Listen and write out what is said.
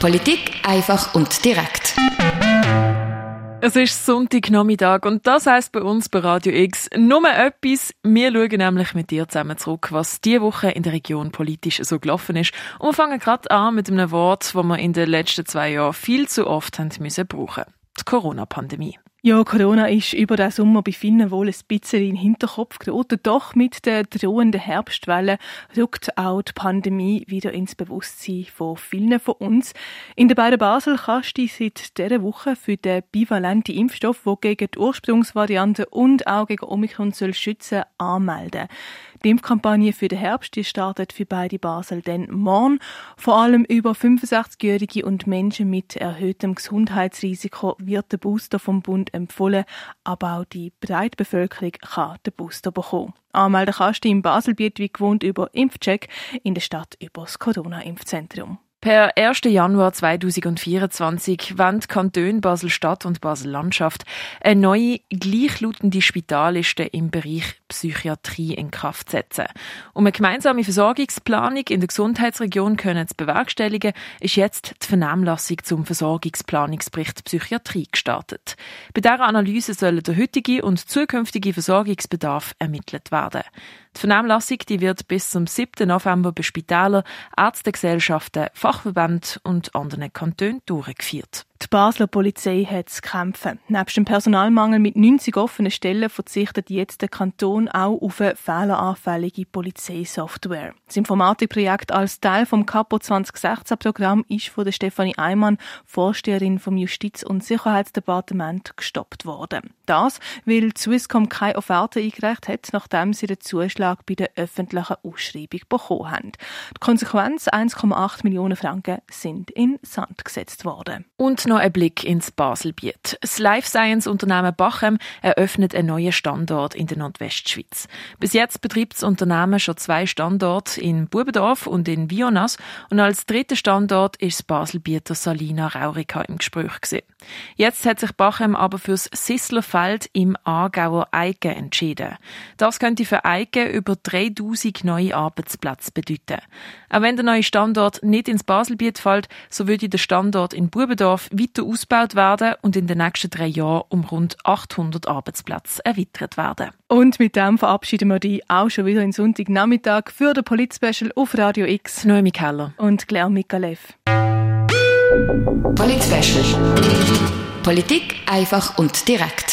Politik einfach und direkt. Es ist Sonntagnachmittag und das heißt bei uns bei Radio X nur etwas. Wir schauen nämlich mit dir zusammen zurück, was diese Woche in der Region politisch so gelaufen ist. Und wir fangen gerade an mit einem Wort, das wir in den letzten zwei Jahren viel zu oft haben müssen brauchen. Die Corona-Pandemie. Ja, Corona ist über den Sommer bei vielen wohl ein bisschen in den Hinterkopf geraten. Doch mit der drohenden Herbstwelle rückt auch die Pandemie wieder ins Bewusstsein von vielen von uns. In der beiden Basel kannst du seit dieser Woche für den bivalenten Impfstoff, der gegen die Ursprungsvariante und auch gegen Omikron soll schützen, anmelden. Die Impfkampagne für den Herbst die startet für beide Basel dann morgen. Vor allem über 65-Jährige und Menschen mit erhöhtem Gesundheitsrisiko wird der Booster vom Bund empfohlen, aber auch die breite Bevölkerung kann den Booster bekommen. Anmelden kannst du im Baselbiet wie gewohnt über Impfcheck, in der Stadt über das Corona-Impfzentrum. Per 1. Januar 2024 wollen Kanton Basel-Stadt und Basel-Landschaft eine neue, gleichlautende Spitalliste im Bereich Psychiatrie in Kraft setzen. Um eine gemeinsame Versorgungsplanung in der Gesundheitsregion können zu bewerkstelligen, ist jetzt die Vernehmlassung zum Versorgungsplanungsbericht Psychiatrie gestartet. Bei dieser Analyse sollen der heutige und zukünftige Versorgungsbedarf ermittelt werden. Die Vernehmlassung die wird bis zum 7. November bei Spitälern, Ärztegesellschaften, Fachverbänden und anderen Kantonen durchgeführt. Die Basler Polizei hat zu kämpfen. Neben dem Personalmangel mit 90 offenen Stellen verzichtet jetzt der Kanton auch auf eine fehleranfällige Polizeisoftware. Das Informatikprojekt als Teil vom Capo 2016-Programm ist von der Stefanie Eimann, Vorsteherin vom Justiz- und Sicherheitsdepartement, gestoppt worden. Das, weil Swisscom keine Offerte eingereicht hat, nachdem sie den Zuschlag bei der öffentlichen Ausschreibung bekommen haben. Die Konsequenz 1,8 Millionen Franken sind in Sand gesetzt worden. Und noch ein Blick ins Baselbiet. Das Life Science Unternehmen Bachem eröffnet einen neuen Standort in der Nordwestschweiz. Bis jetzt betreibt das Unternehmen schon zwei Standorte in Bubendorf und in Vionas und als dritter Standort ist das Baselbieter Salina Raurica im Gespräch gewesen. Jetzt hat sich Bachem aber fürs Sisslerfeld im Aargauer Eigen entschieden. Das könnte für Eigen über 3000 neue Arbeitsplätze bedeuten. Auch wenn der neue Standort nicht ins Baselbiet fällt, so würde der Standort in Bubendorf weiter ausgebaut werden und in den nächsten drei Jahren um rund 800 Arbeitsplätze erweitert werden. Und mit dem verabschieden wir dich auch schon wieder in Sonntagnachmittag für den Polit-Special auf Radio X. Noemi Keller. Und Claire Mikalev. Polit-Special. Politik einfach und direkt.